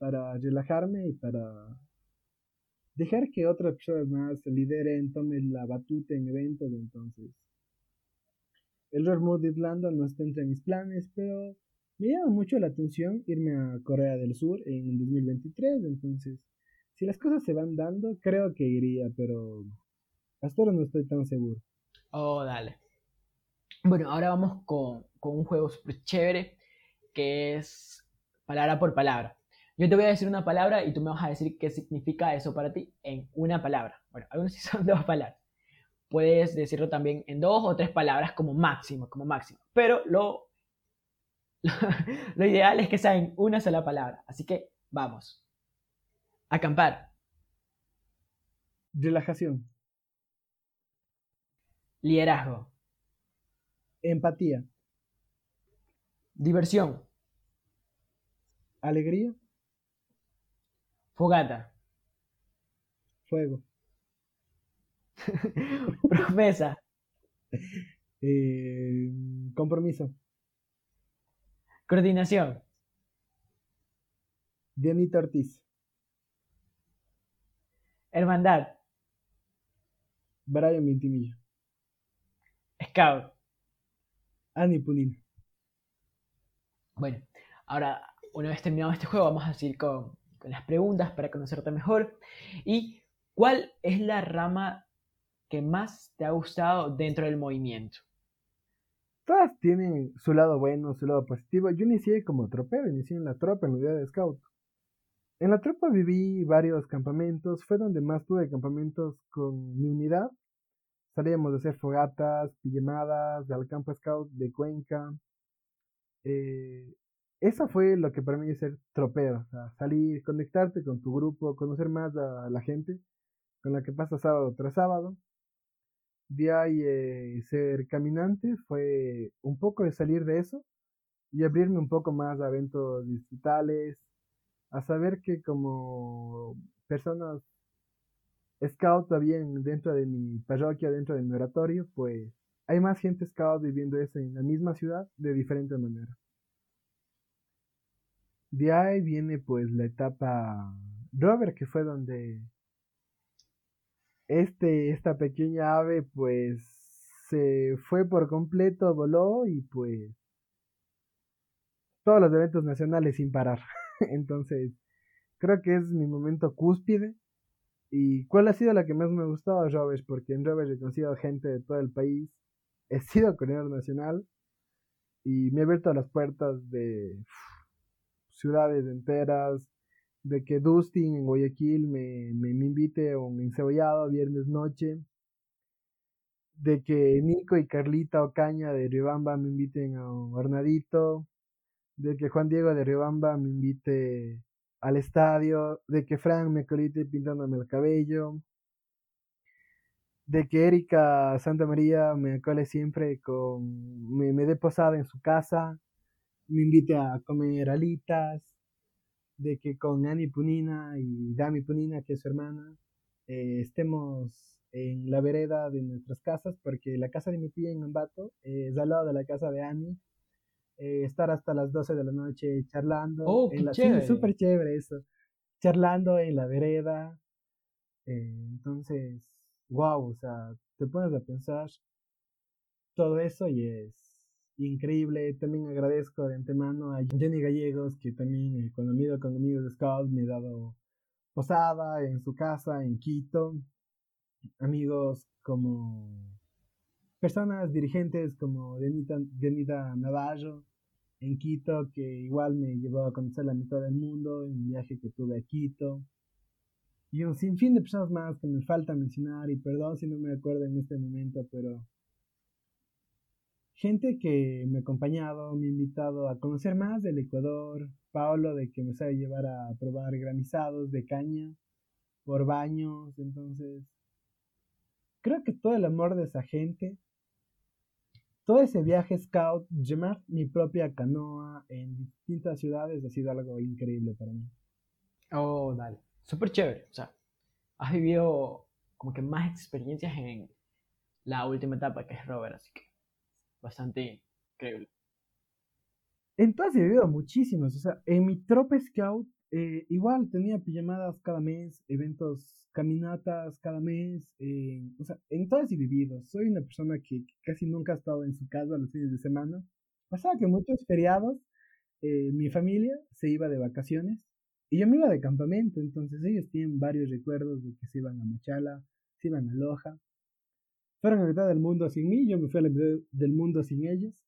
para relajarme y para dejar que otras personas más lideren, tomen la batuta en eventos. Entonces, el Mood de Irlanda no está entre mis planes, pero me llama mucho la atención irme a Corea del Sur en 2023, entonces, si las cosas se van dando, creo que iría, pero hasta ahora no estoy tan seguro. Oh, dale. Bueno, ahora vamos con, un juego súper chévere que es palabra por palabra. Yo te voy a decir una palabra y tú me vas a decir qué significa eso para ti en una palabra. Bueno, <laughs> algunos sí son dos palabras. Puedes decirlo también en dos o tres palabras como máximo, como máximo. Pero lo <laughs> lo ideal es que sea en una sola palabra. Así que vamos. Acampar. Relajación. Liderazgo. Empatía. Diversión. Alegría. Fogata. Fuego. <laughs> Promesa. Eh, compromiso. Coordinación. Dianita Ortiz. Hermandad. Brian Vintimillo. Scout. Annie Punina. Bueno, ahora, una vez terminado este juego, vamos a seguir con, con las preguntas para conocerte mejor. ¿Y cuál es la rama que más te ha gustado dentro del movimiento? todas tienen su lado bueno, su lado positivo. Yo inicié como tropero, inicié en la tropa, en la unidad de scout. En la tropa viví varios campamentos, fue donde más tuve campamentos con mi unidad. salíamos a hacer fogatas, pijamadas, al campo scout de Cuenca. Eh, eso fue lo que para mí es ser tropeo, o sea, salir, conectarte con tu grupo, conocer más a la gente con la que pasa sábado tras sábado. De ahí eh, ser caminante fue un poco de salir de eso y abrirme un poco más a eventos digitales, a saber que como personas scout también dentro de mi parroquia, dentro de mi oratorio, pues hay más gente scout viviendo eso en la misma ciudad de diferente manera. De ahí viene pues la etapa Robert, que fue donde este, esta pequeña ave pues se fue por completo, voló y pues todos los eventos nacionales sin parar. <laughs> Entonces, creo que es mi momento cúspide. ¿Y cuál ha sido la que más me ha gustado? Robert, porque en Robert he conocido gente de todo el país. He sido coordinador nacional y me he abierto las puertas de ciudades enteras, de que Dustin en Guayaquil me, me, invite a un encebollado viernes noche, de que Nico y Carlita Ocaña de Riobamba me inviten a un hornadito, de que Juan Diego de Riobamba me invite al estadio, de que Frank me colite pintándome el cabello, de que Erika Santa María me cole siempre con, me, me dé posada en su casa, me invite a comer alitas, de que con Ani Punina y Dami Punina, que es su hermana, eh, estemos en la vereda de nuestras casas, porque la casa de mi tía en Ambato es al lado de la casa de Ani, eh, estar hasta las 12 de la noche charlando. Oh, en la, chévere. súper chévere eso. Charlando en la vereda. Eh, entonces, wow, o sea, te pones a pensar todo eso y es increíble. También agradezco de antemano a Jenny Gallegos, que también eh, cuando me con amigos de Scout me ha dado posada en su casa en Quito. Amigos como personas dirigentes como Denita, Denita Navarro en Quito, que igual me llevó a conocer la mitad del mundo en un viaje que tuve a Quito. Y un sinfín de personas más que me falta mencionar, y perdón si no me acuerdo en este momento, pero gente que me ha acompañado, me ha invitado a conocer más del Ecuador, Paolo de que me sabe llevar a probar granizados de caña por baños, entonces creo que todo el amor de esa gente todo ese viaje scout, llevar mi propia canoa en distintas ciudades ha sido algo increíble para mí. Oh, dale. Súper chévere. O sea, has vivido como que más experiencias en la última etapa que es Robert, así que bastante increíble. En todas he vivido muchísimas. O sea, en mi tropa scout eh, igual tenía pijamadas cada mes, eventos caminatas cada mes, o sea, en todas he vivido. Soy una persona que, casi nunca ha estado en su casa los fines de semana. Pasaba que muchos feriados, eh, mi familia se iba de vacaciones y yo me iba de campamento, entonces ellos tienen varios recuerdos de que se iban a Machala, se iban a Loja. Fueron a la mitad del mundo sin mí, yo me fui a la mitad del mundo sin ellos,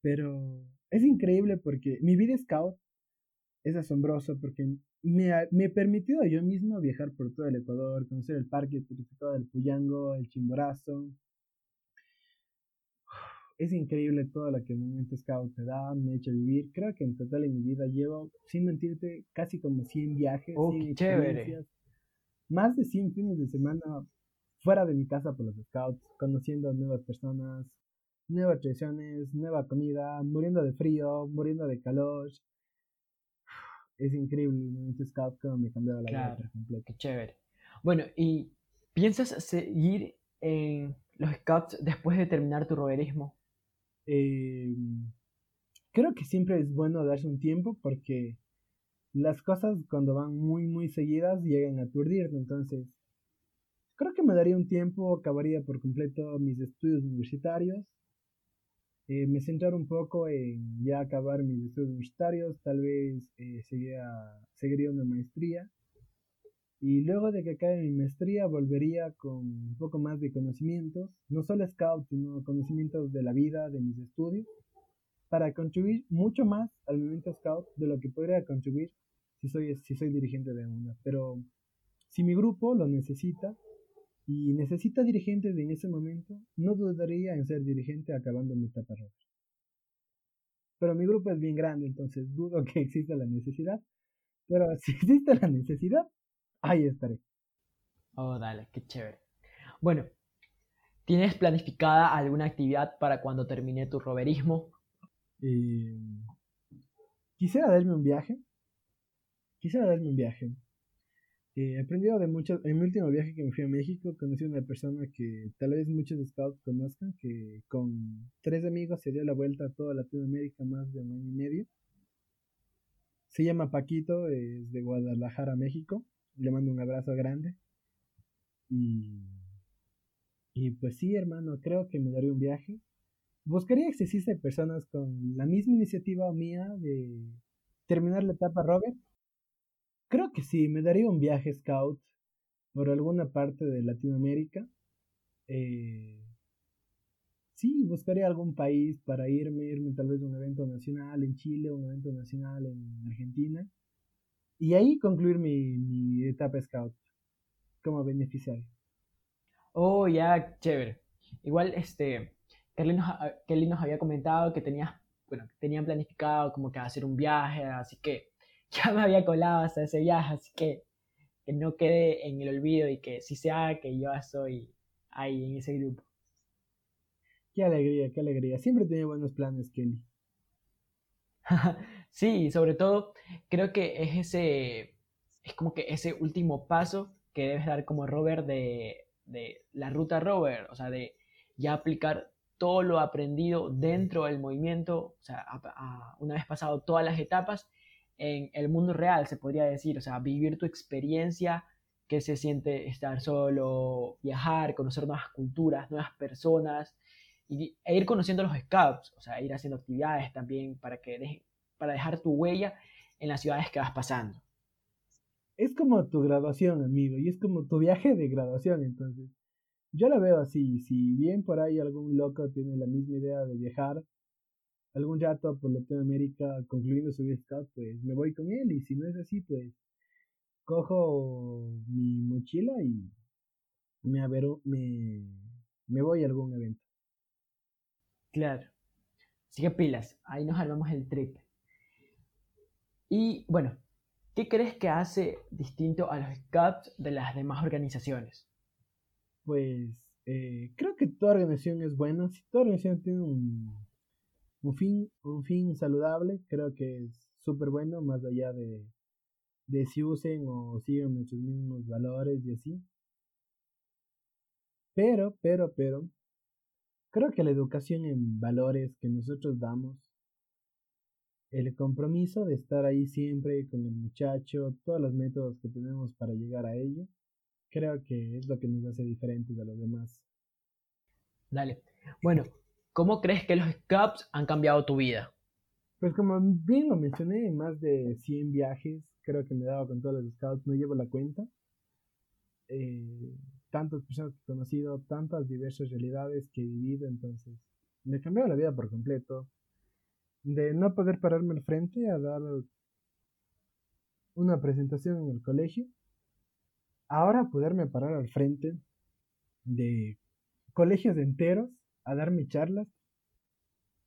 pero es increíble porque mi vida scout es asombroso porque me ha, me permitido yo mismo viajar por todo el Ecuador, conocer el parque todo del Puyango, el Chimborazo. <sighs> Es increíble todo lo que el movimiento Scout te da, me ha hecho vivir. Creo que en total en mi vida llevo, sin mentirte, casi como 100 viajes, oh, 100 chévere. Más de 100 fines de semana fuera de mi casa por los Scouts, conociendo nuevas personas, nuevas tradiciones, nueva comida, muriendo de frío, muriendo de calor, <sighs> es increíble el movimiento scout como me cambió la Claro, vida por. Qué chévere. Bueno, ¿y piensas seguir en los scouts después de terminar tu roverismo? Eh, creo que siempre es bueno darse un tiempo porque las cosas cuando van muy muy seguidas llegan a aturdirte, entonces creo que me daría un tiempo, acabaría por completo mis estudios universitarios, eh, me centrar un poco en ya acabar mis estudios universitarios, tal vez eh, seguiría, seguiría una maestría y luego de que acabe mi maestría volvería con un poco más de conocimientos, no solo scout, sino conocimientos de la vida, de mis estudios, para contribuir mucho más al movimiento scout de lo que podría contribuir si soy, si soy dirigente de una. Pero si mi grupo lo necesita, y necesita dirigentes en ese momento, no dudaría en ser dirigente acabando mi etapa roja. Pero mi grupo es bien grande, entonces dudo que exista la necesidad. Pero <laughs> si existe la necesidad, ahí estaré. Oh, dale, qué chévere. Bueno, ¿tienes planificada alguna actividad para cuando termine tu roverismo? Eh, quisiera darme un viaje. Quisiera darme un viaje. He aprendido de mucho. En mi último viaje que me fui a México, conocí a una persona que tal vez muchos scouts conozcan, que con tres amigos se dio la vuelta a toda Latinoamérica más de un año y medio. Se llama Paquito, es de Guadalajara, México. Le mando un abrazo grande. Y, y pues sí, hermano, creo que me daría un viaje. Buscaría que existe personas con la misma iniciativa mía de terminar la etapa Robert Creo que sí, me daría un viaje scout por alguna parte de Latinoamérica. Eh, sí, buscaría algún país para irme, irme tal vez a un evento nacional en Chile, un evento nacional en Argentina. Y ahí concluir mi, mi etapa scout como beneficiario. Oh, ya, chévere. Igual, este, Kelly nos, había comentado que tenías, bueno, que tenían planificado como que hacer un viaje, así que <laughs> ya me había colado hasta ese viaje, así que que no quede en el olvido y que si sea que yo estoy ahí en ese grupo. Qué alegría, qué alegría. Siempre tiene buenos planes, Kelly. <laughs> sí, sobre todo creo que es ese, es como que ese último paso que debes dar como Robert de, de la ruta Robert, o sea, de ya aplicar todo lo aprendido dentro del movimiento, o sea, una vez pasado todas las etapas, en el mundo real, se podría decir, o sea, vivir tu experiencia, que se siente estar solo, viajar, conocer nuevas culturas, nuevas personas, y, e ir conociendo los scouts, o sea, ir haciendo actividades también para, que para dejar tu huella en las ciudades que vas pasando. Es como tu graduación, amigo, y es como tu viaje de graduación, entonces. Yo la veo así, si bien por ahí algún loco tiene la misma idea de viajar, algún rato por Latinoamérica concluyendo su Scout, pues me voy con él. Y si no es así, pues cojo mi mochila y me, me, me voy a algún evento. Claro. Así que pilas, ahí nos armamos el trip. Y bueno, ¿qué crees que hace distinto a los Scouts de las demás organizaciones? Pues eh, creo que toda organización es buena. Si toda organización tiene un, un fin, un fin saludable, creo que es súper bueno, más allá de, de si usen o siguen nuestros mismos valores y así. Pero, pero, pero, creo que la educación en valores que nosotros damos, el compromiso de estar ahí siempre con el muchacho, todos los métodos que tenemos para llegar a ello, creo que es lo que nos hace diferentes de los demás. Dale. Bueno, ¿Cómo crees que los Scouts han cambiado tu vida? Pues como bien lo mencioné, en más de 100 viajes, creo que me he dado con todos los Scouts, no llevo la cuenta. Eh, tantas personas que he conocido, tantas diversas realidades que he vivido, entonces me ha cambiado la vida por completo. De no poder pararme al frente a dar una presentación en el colegio, ahora poderme parar al frente de colegios enteros a darme charlas,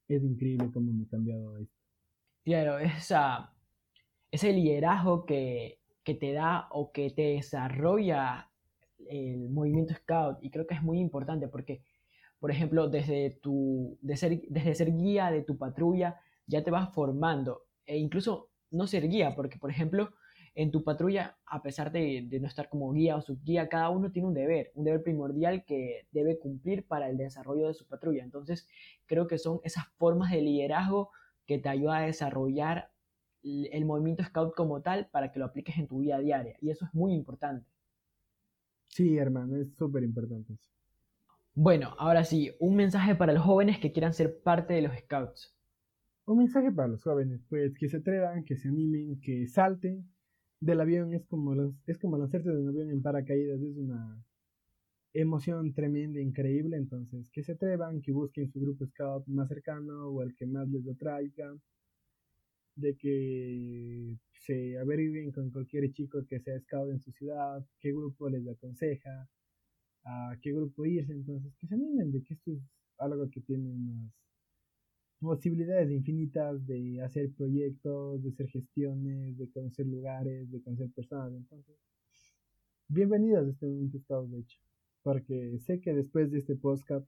es increíble cómo me ha cambiado esto. Claro, esa, ese liderazgo que, te da o que te desarrolla el movimiento Scout y creo que es muy importante porque, por ejemplo, desde, tu, de ser, desde ser guía de tu patrulla ya te vas formando e incluso no ser guía porque, por ejemplo, en tu patrulla, a pesar de, no estar como guía o subguía, cada uno tiene un deber, un deber primordial que debe cumplir para el desarrollo de su patrulla. Entonces, creo que son esas formas de liderazgo que te ayudan a desarrollar el movimiento scout como tal para que lo apliques en tu vida diaria. Y eso es muy importante. Sí, hermano, es súper importante. Bueno, ahora sí, un mensaje para los jóvenes que quieran ser parte de los scouts. Un mensaje para los jóvenes, pues que se atrevan, que se animen, que salten, del avión es como, es como lanzarte de un avión en paracaídas, es una emoción tremenda, increíble, entonces que se atrevan, que busquen su grupo scout más cercano o el que más les atraiga, de que se averigüen con cualquier chico que sea scout en su ciudad, qué grupo les aconseja, a qué grupo irse, entonces que se animen de que esto es algo que tiene unas posibilidades infinitas de hacer proyectos, de hacer gestiones, de conocer lugares, de conocer personas, entonces bienvenidos a este momento estado de hecho, porque sé que después de este podcast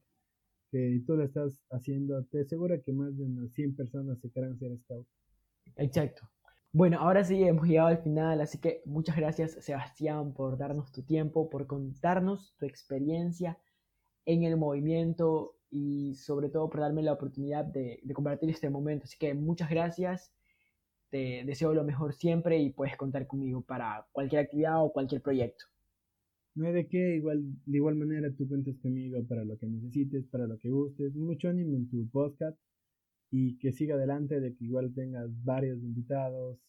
que tú lo estás haciendo, te aseguro que más de unas 100 personas se querrán ser scout. Exacto. Bueno, ahora sí hemos llegado al final, así que muchas gracias Sebastián por darnos tu tiempo, por contarnos tu experiencia en el movimiento y sobre todo por darme la oportunidad de, compartir este momento. Así que muchas gracias, te deseo lo mejor siempre y puedes contar conmigo para cualquier actividad o cualquier proyecto. No hay de qué, igual, de igual manera tú cuentas conmigo para lo que necesites, para lo que gustes. Mucho ánimo en tu podcast y que siga adelante, de que igual tengas varios invitados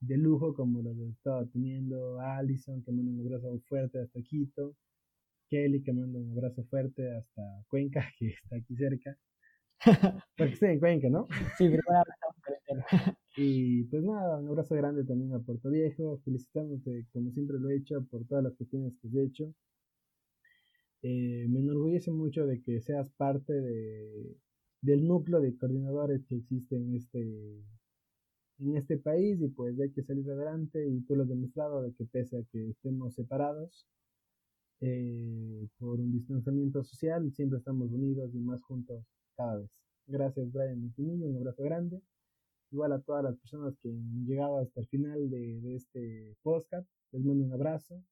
de lujo como los que estaba teniendo, Alison que un abrazo fuerte hasta Quito, Kelly que manda un abrazo fuerte hasta Cuenca, <laughs> que está aquí cerca. <laughs> Porque estoy en Cuenca, ¿no? Sí, pero <laughs> Y pues nada, un abrazo grande también a Puerto Viejo, felicitándote como siempre lo he hecho por todas las cuestiones que has hecho. Eh, me enorgullece mucho de que seas parte de, del núcleo de coordinadores que existe en este, en este país y pues hay que salir adelante y tú lo has demostrado de que pese a que estemos separados eh, por un distanciamiento social, siempre estamos unidos y más juntos cada vez. Gracias Brian Mitinillo, un abrazo grande. Igual a todas las personas que han llegado hasta el final de, de este podcast, les mando un abrazo.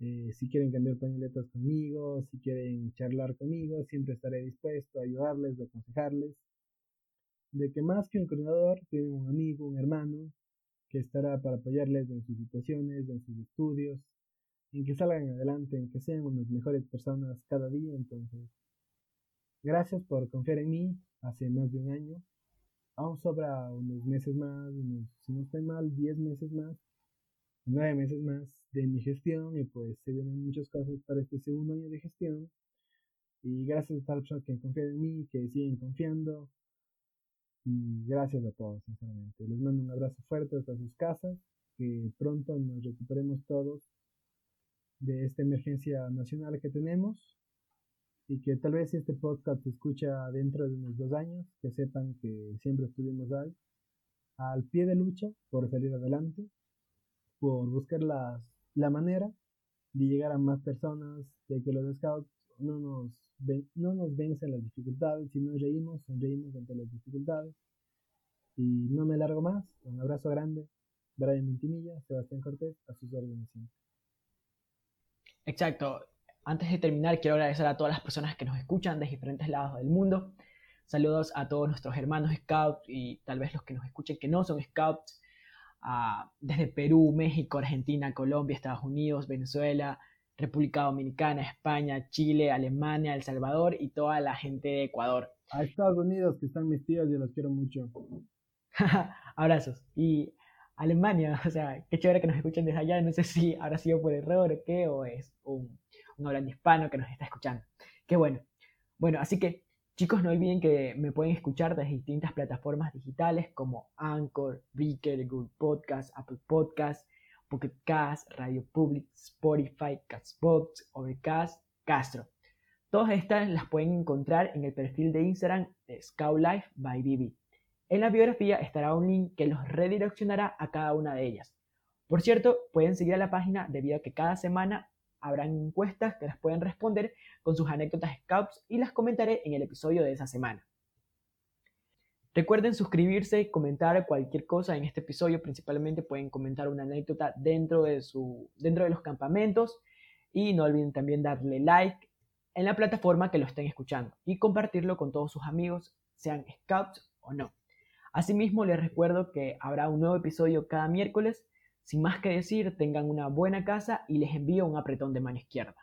Eh, si quieren cambiar pañoletas conmigo, si quieren charlar conmigo, siempre estaré dispuesto a ayudarles, a aconsejarles. De que más que un coordinador, tienen un amigo, un hermano, que estará para apoyarles en sus situaciones, en sus estudios, en que salgan adelante, en que sean unas mejores personas cada día. Entonces, gracias por confiar en mí hace más de un año. Aún sobra unos meses más, si no estoy mal, 10 meses más nueve meses más de mi gestión y pues se vienen muchas cosas para este segundo año de gestión. Y gracias a personas que confían en mí, que siguen confiando. Y gracias a todos, sinceramente. Les mando un abrazo fuerte hasta sus casas. Que pronto nos recuperemos todos de esta emergencia nacional que tenemos. Y que tal vez si este podcast se escucha dentro de unos dos años, que sepan que siempre estuvimos ahí, al pie de lucha por salir adelante por buscar la, la manera de llegar a más personas, de que los scouts no nos, ven, no nos vencen las dificultades, sino reímos, sonreímos ante las dificultades. Y no me largo más, un abrazo grande, Brian Vintimilla, Sebastián Cortés, a sus órdenes Exacto. Antes de terminar, quiero agradecer a todas las personas que nos escuchan de diferentes lados del mundo. Saludos a todos nuestros hermanos scouts y tal vez los que nos escuchen que no son scouts desde Perú, México, Argentina, Colombia, Estados Unidos, Venezuela, República Dominicana, España, Chile, Alemania, El Salvador y toda la gente de Ecuador. A Estados Unidos, que están mis tíos y los quiero mucho. <laughs> Abrazos. Y Alemania, <laughs> o sea, qué chévere que nos escuchen desde allá. No sé si habrá sido por error o qué, o es un, un hablante hispano que nos está escuchando. Qué bueno. Bueno, así que Chicos, no olviden que me pueden escuchar desde distintas plataformas digitales como Anchor, Breaker, Google Podcast, Apple Podcast, Pocket Cast, Radio Public, Spotify, Castbox, Overcast, Castro. Todas estas las pueden encontrar en el perfil de Instagram de Scout Life by BB. En la biografía estará un link que los redireccionará a cada una de ellas. Por cierto, pueden seguir a la página debido a que cada semana habrán encuestas que las pueden responder con sus anécdotas scouts y las comentaré en el episodio de esa semana. Recuerden suscribirse, comentar cualquier cosa en este episodio, principalmente pueden comentar una anécdota dentro de, su, dentro de los campamentos y no olviden también darle like en la plataforma que lo estén escuchando y compartirlo con todos sus amigos, sean scouts o no. Asimismo, les recuerdo que habrá un nuevo episodio cada miércoles sin más que decir, tengan una buena casa y les envío un apretón de mano izquierda.